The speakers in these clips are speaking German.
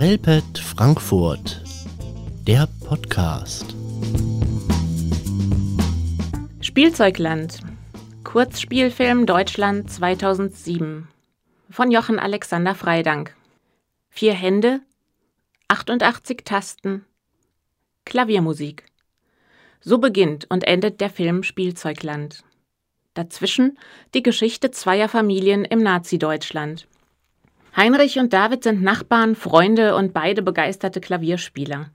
Relpet Frankfurt, der Podcast. Spielzeugland. Kurzspielfilm Deutschland 2007 von Jochen Alexander Freidank. Vier Hände, 88 Tasten, Klaviermusik. So beginnt und endet der Film Spielzeugland. Dazwischen die Geschichte zweier Familien im Nazi-Deutschland. Heinrich und David sind Nachbarn, Freunde und beide begeisterte Klavierspieler.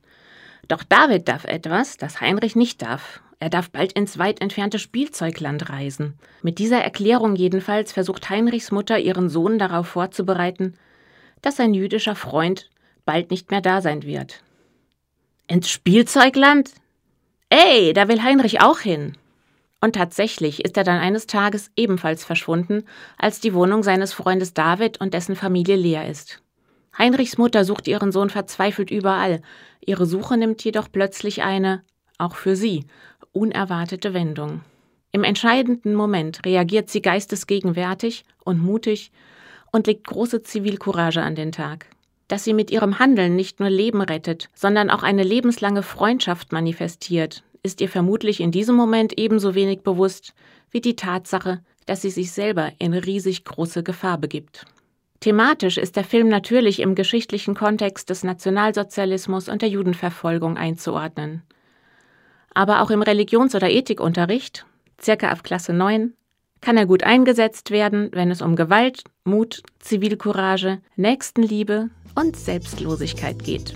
Doch David darf etwas, das Heinrich nicht darf. Er darf bald ins weit entfernte Spielzeugland reisen. Mit dieser Erklärung jedenfalls versucht Heinrichs Mutter ihren Sohn darauf vorzubereiten, dass sein jüdischer Freund bald nicht mehr da sein wird. Ins Spielzeugland? Ey, da will Heinrich auch hin. Und tatsächlich ist er dann eines Tages ebenfalls verschwunden, als die Wohnung seines Freundes David und dessen Familie leer ist. Heinrichs Mutter sucht ihren Sohn verzweifelt überall, ihre Suche nimmt jedoch plötzlich eine, auch für sie, unerwartete Wendung. Im entscheidenden Moment reagiert sie geistesgegenwärtig und mutig und legt große Zivilcourage an den Tag. Dass sie mit ihrem Handeln nicht nur Leben rettet, sondern auch eine lebenslange Freundschaft manifestiert, ist ihr vermutlich in diesem Moment ebenso wenig bewusst wie die Tatsache, dass sie sich selber in riesig große Gefahr begibt. Thematisch ist der Film natürlich im geschichtlichen Kontext des Nationalsozialismus und der Judenverfolgung einzuordnen. Aber auch im Religions- oder Ethikunterricht, circa ab Klasse 9, kann er gut eingesetzt werden, wenn es um Gewalt, Mut, Zivilcourage, Nächstenliebe und Selbstlosigkeit geht.